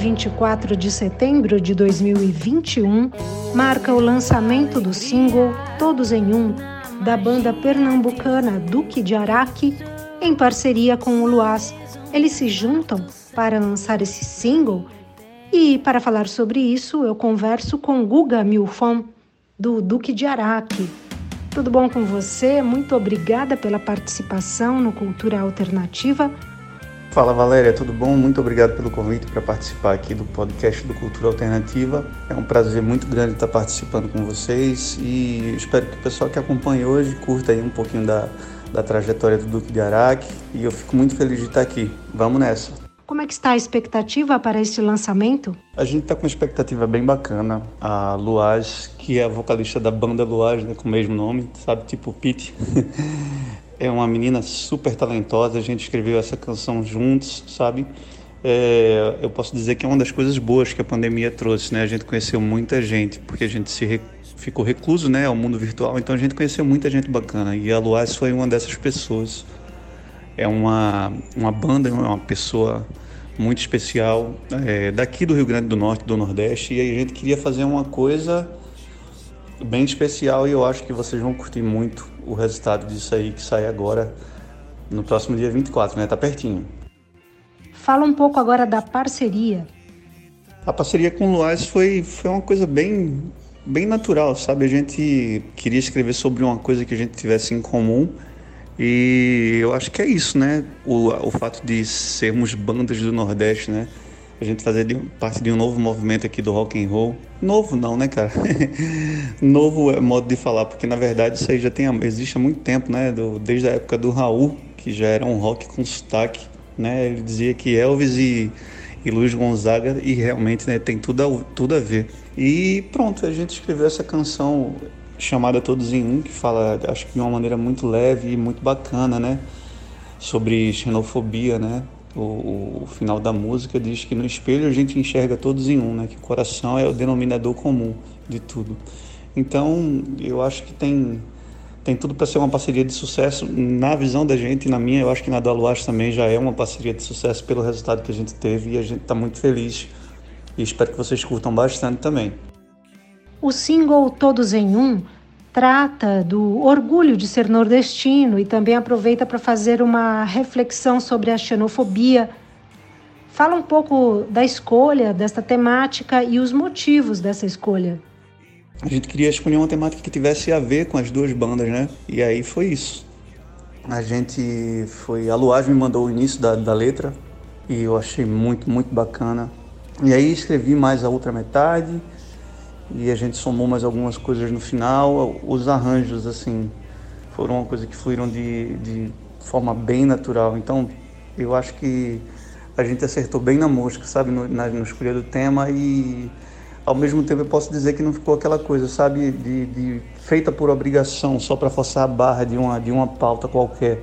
dia 24 de setembro de 2021 marca o lançamento do single Todos em Um, da banda pernambucana Duque de Araque, em parceria com o Luaz. Eles se juntam para lançar esse single e, para falar sobre isso, eu converso com Guga Milfon, do Duque de Araque. Tudo bom com você? Muito obrigada pela participação no Cultura Alternativa. Fala Valéria, tudo bom? Muito obrigado pelo convite para participar aqui do podcast do Cultura Alternativa. É um prazer muito grande estar participando com vocês e espero que o pessoal que acompanha hoje curta aí um pouquinho da, da trajetória do Duque de Araque e eu fico muito feliz de estar aqui. Vamos nessa! Como é que está a expectativa para este lançamento? A gente está com uma expectativa bem bacana. A Luaz, que é a vocalista da banda Luaz, né, com o mesmo nome, sabe, tipo Pete. é uma menina super talentosa, a gente escreveu essa canção juntos, sabe? É, eu posso dizer que é uma das coisas boas que a pandemia trouxe, né? A gente conheceu muita gente, porque a gente se re... ficou recluso, né, ao mundo virtual, então a gente conheceu muita gente bacana e a Luaz foi uma dessas pessoas. É uma, uma banda, é uma pessoa muito especial é, daqui do Rio Grande do Norte, do Nordeste, e a gente queria fazer uma coisa bem especial e eu acho que vocês vão curtir muito o resultado disso aí que sai agora no próximo dia 24, né? Tá pertinho. Fala um pouco agora da parceria. A parceria com o Luaz foi, foi uma coisa bem, bem natural, sabe? A gente queria escrever sobre uma coisa que a gente tivesse em comum e eu acho que é isso, né? O, o fato de sermos bandas do Nordeste, né? A gente fazer de, parte de um novo movimento aqui do rock and roll. Novo não, né, cara? novo é modo de falar, porque na verdade isso aí já tem, existe há muito tempo, né? Do, desde a época do Raul, que já era um rock com sotaque, né? Ele dizia que Elvis e, e Luiz Gonzaga, e realmente né, tem tudo a, tudo a ver. E pronto, a gente escreveu essa canção chamada Todos em Um, que fala, acho que de uma maneira muito leve e muito bacana, né? Sobre xenofobia, né? O, o, final da música diz que no espelho a gente enxerga todos em um, né? Que o coração é o denominador comum de tudo. Então, eu acho que tem tem tudo para ser uma parceria de sucesso na visão da gente na minha. Eu acho que na da Luas também já é uma parceria de sucesso pelo resultado que a gente teve e a gente está muito feliz. E espero que vocês curtam bastante também. O single Todos em Um trata do orgulho de ser nordestino e também aproveita para fazer uma reflexão sobre a xenofobia. Fala um pouco da escolha desta temática e os motivos dessa escolha. A gente queria escolher uma temática que tivesse a ver com as duas bandas, né? E aí foi isso. A gente foi. A Luaz me mandou o início da, da letra e eu achei muito, muito bacana. E aí escrevi mais a outra metade e a gente somou mais algumas coisas no final. Os arranjos, assim, foram uma coisa que fluíram de, de forma bem natural. Então, eu acho que a gente acertou bem na música, sabe, no, na, no escolher do tema e ao mesmo tempo eu posso dizer que não ficou aquela coisa, sabe, de, de feita por obrigação, só para forçar a barra de uma, de uma pauta qualquer.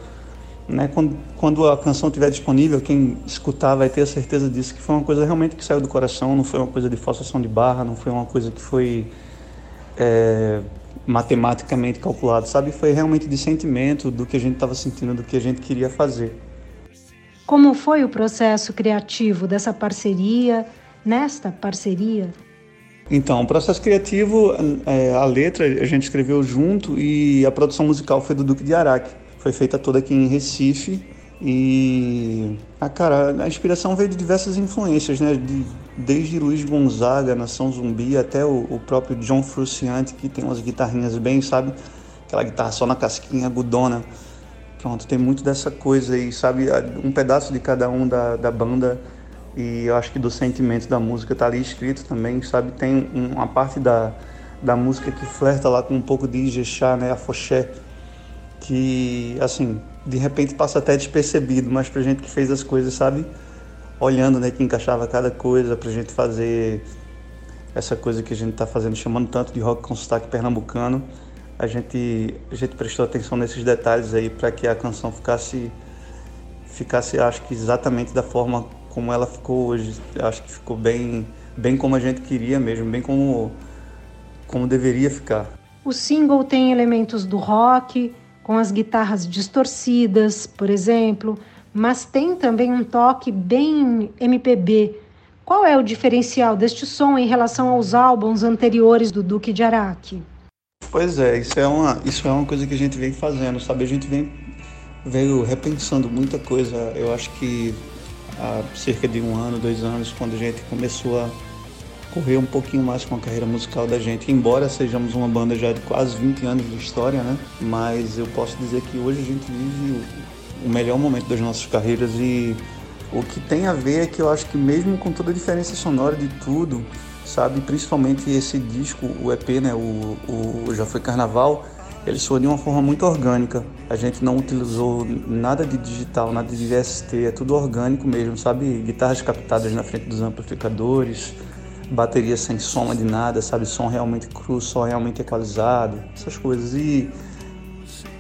Né? Quando, quando a canção estiver disponível, quem escutar vai ter a certeza disso, que foi uma coisa realmente que saiu do coração, não foi uma coisa de forçação de barra, não foi uma coisa que foi é, matematicamente calculado, sabe? Foi realmente de sentimento do que a gente estava sentindo, do que a gente queria fazer. Como foi o processo criativo dessa parceria, nesta parceria? Então, o processo criativo, é, a letra a gente escreveu junto e a produção musical foi do Duque de Araque foi feita toda aqui em Recife. E, ah, cara, a inspiração veio de diversas influências, né? De, desde Luiz Gonzaga, Nação Zumbi, até o, o, próprio John Frusciante, que tem umas guitarrinhas bem, sabe? Aquela guitarra só na casquinha, agudona. Pronto, tem muito dessa coisa aí, sabe? Um pedaço de cada um da, da banda e eu acho que do sentimento da música tá ali escrito também, sabe? Tem uma parte da, da música que flerta lá com um pouco de Ijexá, né? Afoxé que, assim, de repente passa até despercebido, mas pra gente que fez as coisas, sabe? Olhando, né, que encaixava cada coisa pra gente fazer essa coisa que a gente tá fazendo, chamando tanto de rock com sotaque pernambucano, a gente, a gente prestou atenção nesses detalhes aí para que a canção ficasse, ficasse, acho que exatamente da forma como ela ficou hoje. Acho que ficou bem, bem como a gente queria mesmo, bem como, como deveria ficar. O single tem elementos do rock, com as guitarras distorcidas, por exemplo, mas tem também um toque bem MPB, Qual é o diferencial deste som em relação aos álbuns anteriores do Duque de Araque? Pois é, isso é uma, isso é uma coisa que a gente vem fazendo, sabe? A gente vem veio repensando muita coisa. Eu acho que há cerca de um ano, dois anos, quando a gente começou a correr um pouquinho mais com a carreira musical da gente, embora sejamos uma banda já de quase 20 anos de história, né? Mas eu posso dizer que hoje a gente vive o melhor momento das nossas carreiras e o que tem a ver é que eu acho que mesmo com toda a diferença sonora de tudo, sabe, principalmente esse disco, o EP, né, o, o Já Foi Carnaval, ele soa de uma forma muito orgânica. A gente não utilizou nada de digital, nada de VST, é tudo orgânico mesmo, sabe? Guitarras captadas na frente dos amplificadores, bateria sem soma de nada, sabe? Som realmente cru, som realmente equalizado, essas coisas. E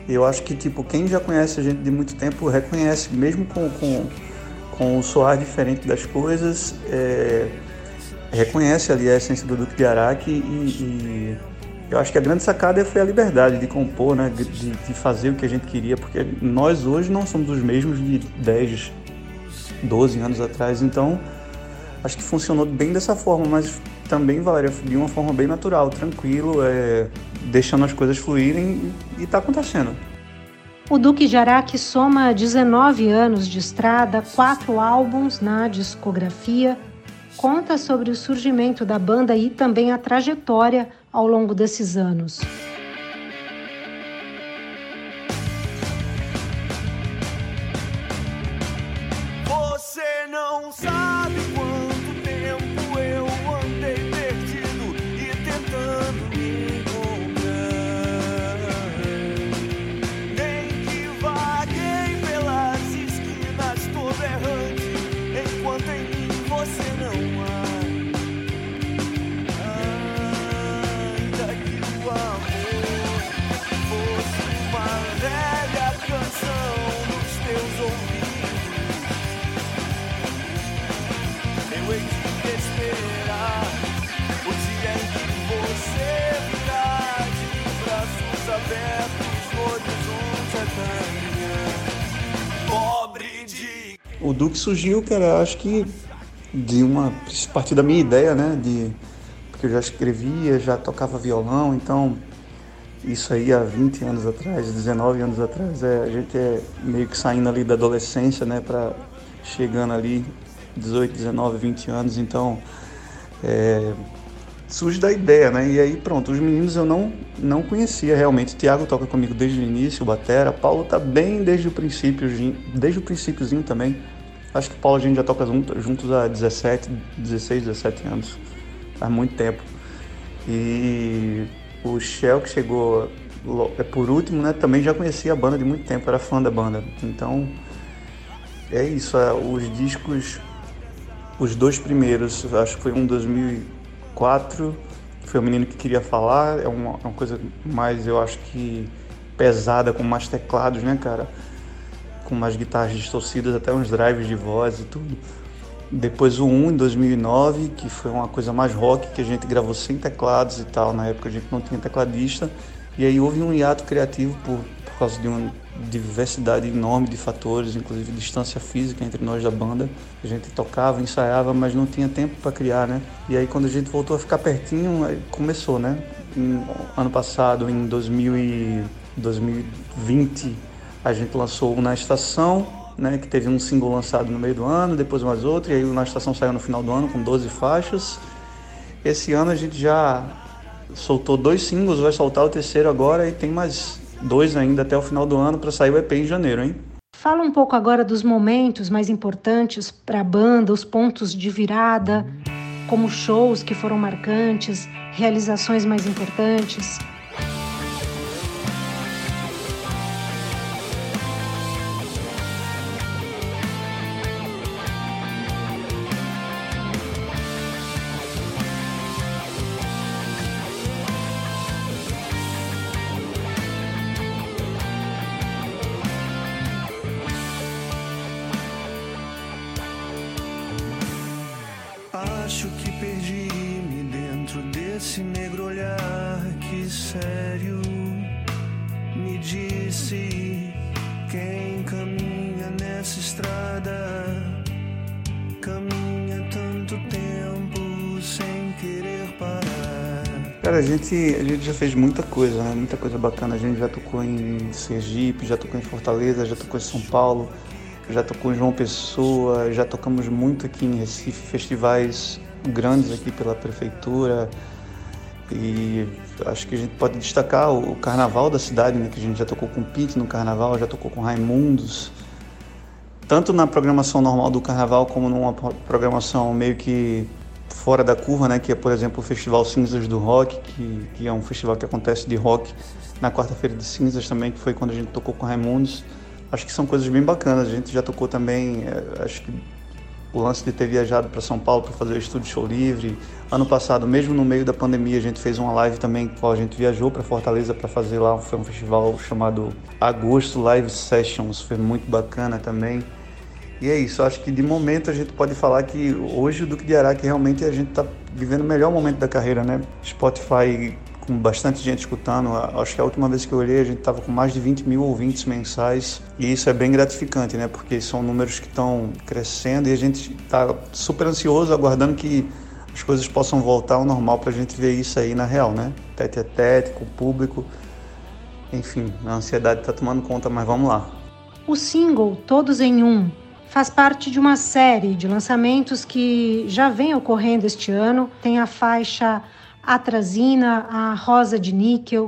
eu acho que, tipo, quem já conhece a gente de muito tempo reconhece, mesmo com, com com o soar diferente das coisas, é, reconhece ali a essência do Duque de Araque e, e, eu acho que a grande sacada foi a liberdade de compor, né, de, de, fazer o que a gente queria, porque nós hoje não somos os mesmos de 10, 12 anos atrás, então acho que funcionou bem dessa forma, mas também, Valéria, de uma forma bem natural, tranquilo, é, deixando as coisas fluírem e está acontecendo. O Duque de Araque soma 19 anos de estrada, quatro álbuns na discografia, conta sobre o surgimento da banda e também a trajetória ao longo desses anos. Surgiu, cara, acho que de uma. partir da minha ideia, né? De, porque eu já escrevia, já tocava violão, então isso aí há 20 anos atrás, 19 anos atrás, é, a gente é meio que saindo ali da adolescência, né, para chegando ali 18, 19, 20 anos, então é, surge da ideia, né? E aí pronto, os meninos eu não não conhecia realmente. Tiago toca comigo desde o início, o batera. Paulo tá bem desde o princípio, desde o princípiozinho também. Acho que Paulo a gente já toca juntos há 17, 16, 17 anos. Faz muito tempo. E o Shell que chegou é por último, né? Também já conhecia a banda de muito tempo, era fã da banda. Então é isso, é, os discos os dois primeiros, acho que foi um 2000 4, foi o menino que queria falar, é uma, uma, coisa mais, eu acho que pesada, com mais teclados, né, cara? Com mais guitarras distorcidas, até uns drives de voz e tudo. Depois o 1 em 2009, que foi uma coisa mais rock, que a gente gravou sem teclados e tal, na época a gente não tinha tecladista. E aí houve um hiato criativo por, por causa de uma diversidade enorme de fatores, inclusive distância física entre nós da banda. A gente tocava, ensaiava, mas não tinha tempo para criar, né? E aí quando a gente voltou a ficar pertinho, começou, né? Em, ano passado, em 2000 e 2020, a gente lançou o Na Estação, né, que teve um single lançado no meio do ano, depois mais outro, e aí o Na Estação saiu no final do ano com 12 faixas. Esse ano a gente já soltou dois singles, vai soltar o terceiro agora e tem mais dois ainda até o final do ano para sair o EP em janeiro, hein? Fala um pouco agora dos momentos mais importantes para a banda, os pontos de virada, como shows que foram marcantes, realizações mais importantes. perdi-me dentro desse negro olhar que sério me disse quem caminha nessa estrada caminha tanto tempo sem querer parar. Cara, a gente, a gente já fez muita coisa, né? Muita coisa bacana. A gente já tocou em Sergipe, já tocou em Fortaleza, já tocou em São Paulo, já tocou em João Pessoa, já tocamos muito aqui em Recife, festivais grandes aqui pela prefeitura. E acho que a gente pode destacar o carnaval da cidade, né? Que a gente já tocou com Pete no carnaval, já tocou com Raimundos. Tanto na programação normal do carnaval, como numa programação meio que fora da curva, né, que é, por exemplo, o Festival Cinzas do Rock, que, que é um festival que acontece de rock na quarta-feira de cinzas também, que foi quando a gente tocou com Raimundos. Acho que são coisas bem bacanas. A gente já tocou também, é, acho que o lance de ter viajado para São Paulo para fazer o estúdio show livre. Ano passado, mesmo no meio da pandemia, a gente fez uma live também, qual a gente viajou para Fortaleza para fazer lá, foi um festival chamado Agosto Live Sessions, foi muito bacana também. E é isso, acho que de momento a gente pode falar que hoje o Duque de Araque realmente a gente está vivendo o melhor momento da carreira, né? Spotify com bastante gente escutando. Acho que a última vez que eu olhei a gente estava com mais de 20 mil ouvintes mensais e isso é bem gratificante, né? Porque são números que estão crescendo e a gente está super ansioso, aguardando que as coisas possam voltar ao normal para a gente ver isso aí na real, né? Tete a tete, com o público. Enfim, a ansiedade está tomando conta, mas vamos lá. O single Todos em Um faz parte de uma série de lançamentos que já vem ocorrendo este ano. Tem a faixa Atrazina, a Rosa de Níquel,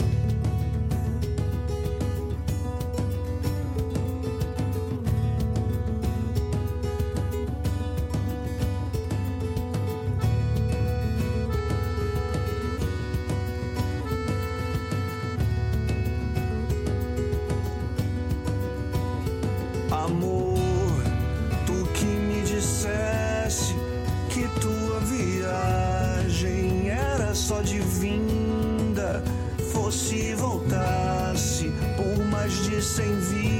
sem vida.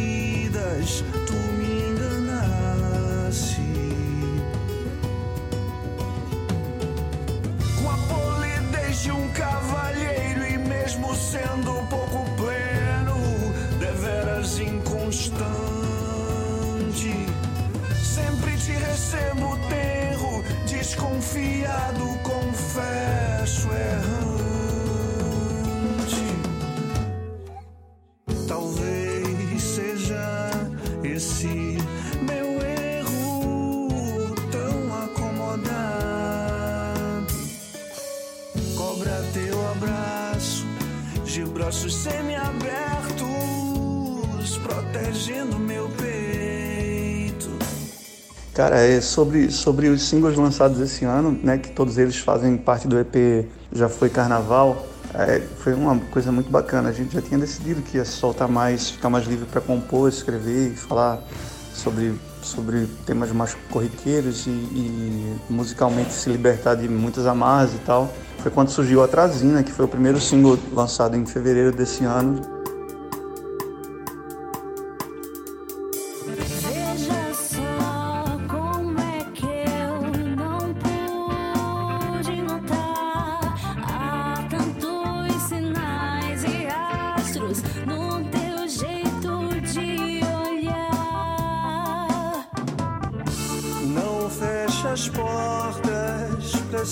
Cara, é sobre, sobre os singles lançados esse ano, né, que todos eles fazem parte do EP Já Foi Carnaval, é, foi uma coisa muito bacana. A gente já tinha decidido que ia soltar mais, ficar mais livre para compor, escrever e falar sobre, sobre temas mais corriqueiros e, e, musicalmente se libertar de muitas amarras e tal. Foi quando surgiu a Trazina, que foi o primeiro single lançado em fevereiro desse ano.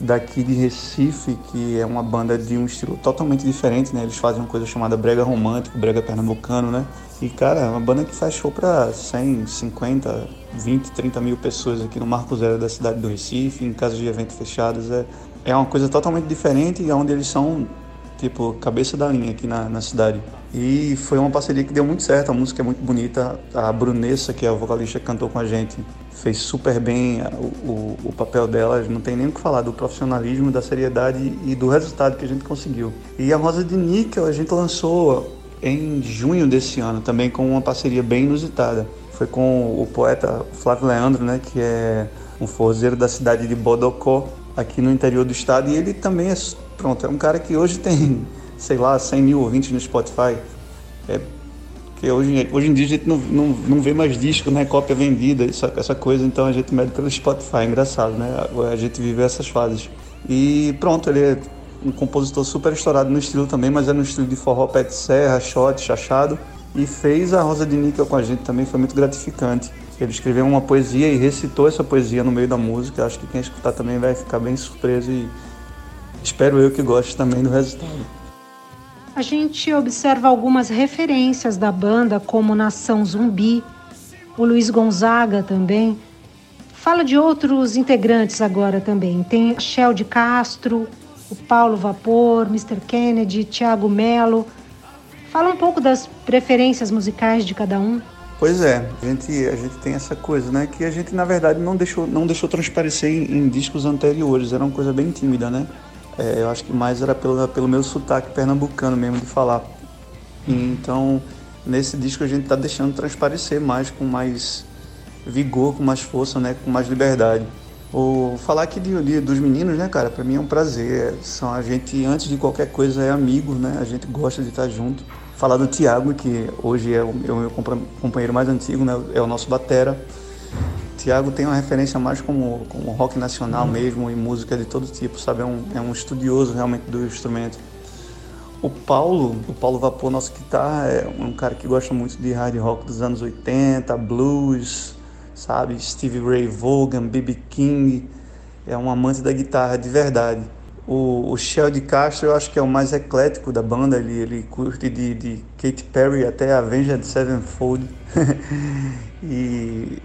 daqui de Recife, que é uma banda de um estilo totalmente diferente, né? Eles fazem uma coisa chamada brega romântico, brega pernambucano, né? E, cara, é uma banda que faz show pra 100, 50, 20, 30 mil pessoas aqui no Marco Zero da cidade do Recife, em casas de eventos fechados. É, é uma coisa totalmente diferente e onde eles são, tipo, cabeça da linha aqui na, na cidade. E foi uma parceria que deu muito certo, a música é muito bonita. A Brunessa, que é a vocalista cantou com a gente, fez super bem o, o, o, papel dela, não tem nem o que falar do profissionalismo, da seriedade e do resultado que a gente conseguiu. E a Rosa de Níquel a gente lançou em junho desse ano, também com uma parceria bem inusitada. Foi com o poeta Flávio Leandro, né, que é um forzeiro da cidade de Bodocó, aqui no interior do estado, e ele também é, pronto, é um cara que hoje tem, sei lá, 100 mil ouvintes no Spotify. É porque hoje, hoje em dia a gente não, não, não vê mais disco, né? Cópia vendida, essa, essa coisa, então a gente mede pelo Spotify, engraçado, né? A gente vive essas fases. E pronto, ele um compositor super estourado no estilo também, mas é no estilo de forró, pé de serra, shot, chachado. E fez a Rosa de Níquel com a gente também, foi muito gratificante. Ele escreveu uma poesia e recitou essa poesia no meio da música. Acho que quem escutar também vai ficar bem surpreso e espero eu que goste também do resultado. A gente observa algumas referências da banda, como Nação Zumbi, o Luiz Gonzaga também. Fala de outros integrantes agora também. Tem Shell de Castro, o Paulo Vapor, Mr. Kennedy, Thiago Melo. Fala um pouco das preferências musicais de cada um. Pois é, a gente, a gente tem essa coisa, né? Que a gente, na verdade, não deixou, não deixou transparecer em, em discos anteriores. Era uma coisa bem tímida, né? É, eu acho que mais era pelo, pelo meu sotaque pernambucano mesmo de falar. Então, nesse disco a gente está deixando transparecer mais, com mais vigor, com mais força, né? Com mais liberdade. O falar aqui de, de, dos meninos, né, cara? Para mim é um prazer. São a gente antes de qualquer coisa é amigo, né? A gente gosta de estar junto. Falar do Tiago, que hoje é o, é o meu companheiro mais antigo, né? É o nosso batera. Tiago tem uma referência mais como, como rock nacional uhum. mesmo e música de todo tipo, sabe? É um, é um estudioso realmente do instrumento. O Paulo, o Paulo Vapor, nosso guitarra, é um cara que gosta muito de hard rock dos anos 80, blues, sabe? Stevie Ray Vaughan, B.B. King. É um amante da guitarra de verdade. O, o Shell de Castro eu acho que é o mais eclético da banda, ele, ele curte de, de Katy Perry até Avenged Sevenfold. e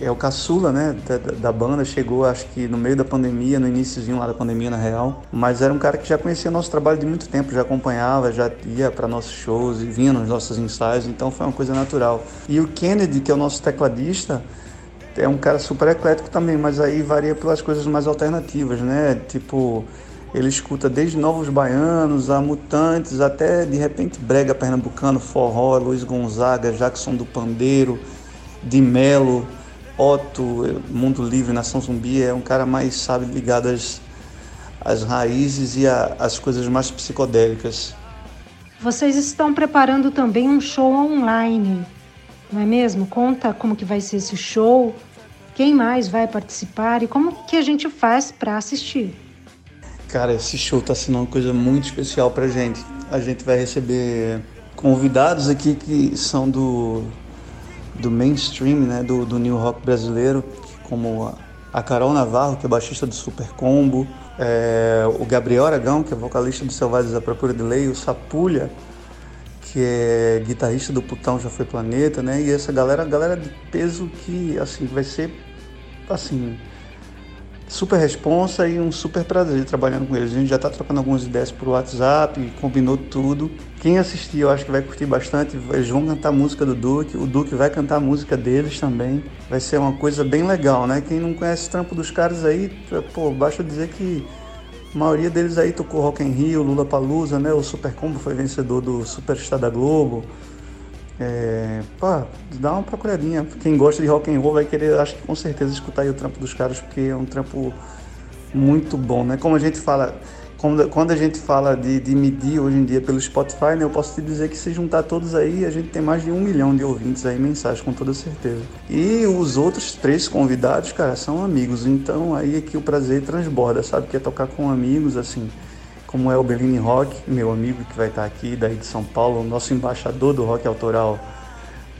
é o caçula, né, da, da, banda, chegou acho que no meio da pandemia, no iníciozinho lá da pandemia na real, mas era um cara que já conhecia nosso trabalho de muito tempo, já acompanhava, já ia para nossos shows e vinha nos nossos ensaios, então foi uma coisa natural. E o Kennedy, que é o nosso tecladista, é um cara super eclético também, mas aí varia pelas coisas mais alternativas, né? Tipo, ele escuta desde Novos Baianos a Mutantes, até de repente Brega Pernambucano, Forró, Luiz Gonzaga, Jackson do Pandeiro, de Melo, Otto, Mundo Livre, Nação Zumbi, é um cara mais, sabe, ligado às, às raízes e às coisas mais psicodélicas. Vocês estão preparando também um show online, não é mesmo? Conta como que vai ser esse show, quem mais vai participar e como que a gente faz para assistir. Cara, esse show está sendo uma coisa muito especial pra gente. A gente vai receber convidados aqui que são do do mainstream, né, do, do new rock brasileiro, como a Carol Navarro, que é baixista do Super Combo, é, o Gabriel Aragão, que é vocalista do Selvagens da Procura de Lei, o Sapulha, que é guitarrista do Putão Já Foi Planeta, né? E essa galera, galera de peso que, assim, vai ser, assim, super responsa e um super prazer trabalhando com eles. A gente já está trocando algumas ideias por WhatsApp, combinou tudo. Quem assistir, eu acho que vai curtir bastante. Eles vão cantar a música do Duque, o Duque vai cantar a música deles também. Vai ser uma coisa bem legal, né? Quem não conhece o trampo dos caras aí, pô, basta dizer que a maioria deles aí tocou Rock in Rio, Lula Palusa, né? O Super Combo foi vencedor do Superstar da Globo. É, pô, dá uma procuradinha. Quem gosta de rock and roll vai querer, acho que com certeza, escutar o trampo dos caras, porque é um trampo muito bom, né? Como a gente fala, quando, quando a gente fala de, de, medir hoje em dia pelo Spotify, né, eu posso te dizer que se juntar todos aí, a gente tem mais de um milhão de ouvintes aí mensagem, com toda certeza. E os outros três convidados, cara, são amigos, então aí é que o prazer transborda, sabe? Que é tocar com amigos, assim como é o Berlini Rock, meu amigo que vai estar aqui daí de São Paulo, nosso embaixador do rock autoral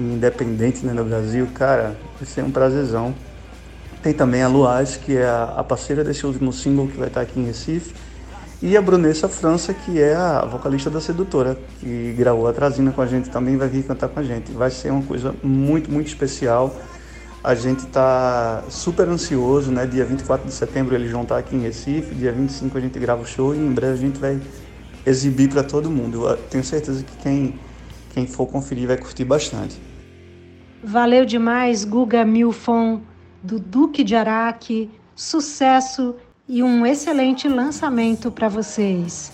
independente né, no Brasil, cara, vai ser um prazerzão. Tem também a Luaz, que é a, parceira desse último single que vai estar aqui em Recife, e a Brunessa França, que é a vocalista da Sedutora, que gravou a Trazina com a gente também, vai vir cantar com a gente. Vai ser uma coisa muito, muito especial. A gente está super ansioso, né? Dia 24 de setembro eles vão estar aqui em Recife, dia 25 a gente grava o show e em breve a gente vai exibir para todo mundo. Eu tenho certeza que quem, quem for conferir vai curtir bastante. Valeu demais, Guga Milfon, do Duque de Araque. Sucesso e um excelente lançamento para vocês.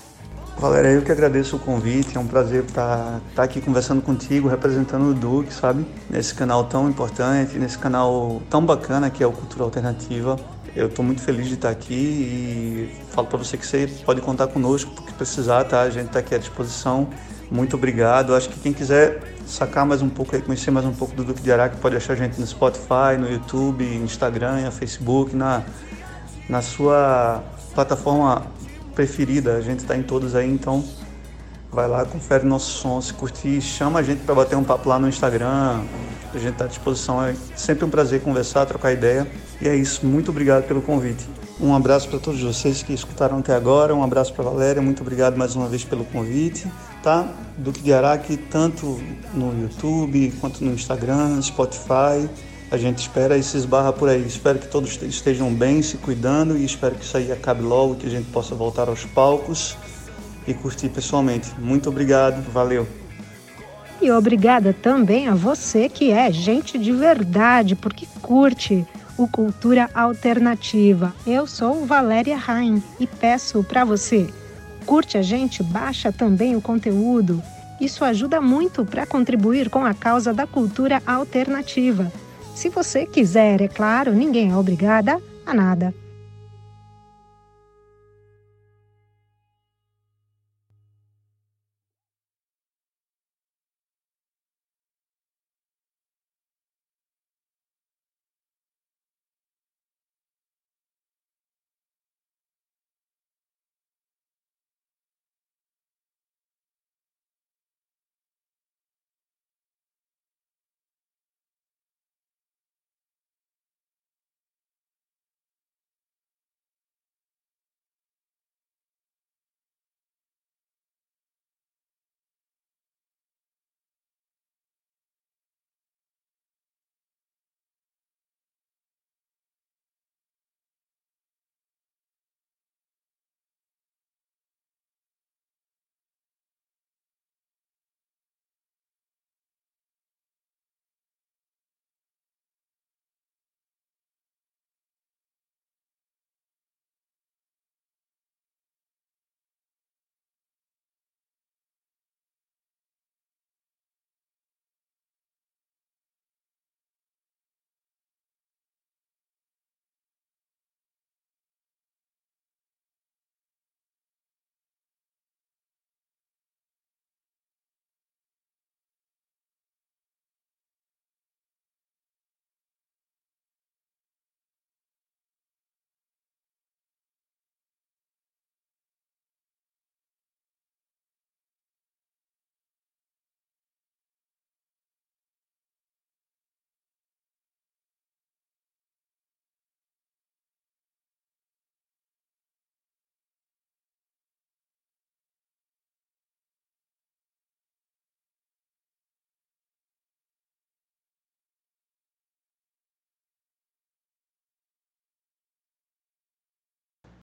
Valéria, eu que agradeço o convite, é um prazer estar, estar aqui conversando contigo, representando o Duque, sabe? Nesse canal tão importante, nesse canal tão bacana que é o Cultura Alternativa. Eu estou muito feliz de estar aqui e falo para você que você pode contar conosco porque precisar, tá? A gente está aqui à disposição. Muito obrigado. Acho que quem quiser sacar mais um pouco, conhecer mais um pouco do Duque de Araque, pode achar a gente no Spotify, no YouTube, Instagram, Facebook, na, na sua plataforma preferida. A gente está em todos aí, então vai lá, confere nosso som, se curtir, chama a gente para bater um papo lá no Instagram. A gente está à disposição. É sempre um prazer conversar, trocar ideia. E é isso. Muito obrigado pelo convite. Um abraço para todos vocês que escutaram até agora. Um abraço para Valéria. Muito obrigado mais uma vez pelo convite. Tá? Duque de Araque, tanto no YouTube quanto no Instagram, Spotify. A gente espera e se esbarra por aí. Espero que todos estejam bem, se cuidando e espero que isso aí acabe logo, que a gente possa voltar aos palcos e curtir pessoalmente. Muito obrigado, valeu. E obrigada também a você que é gente de verdade, porque curte o Cultura Alternativa. Eu sou Valéria Rain e peço para você, curte a gente, baixa também o conteúdo. Isso ajuda muito para contribuir com a causa da cultura alternativa. Se você quiser, é claro, ninguém é obrigada a nada.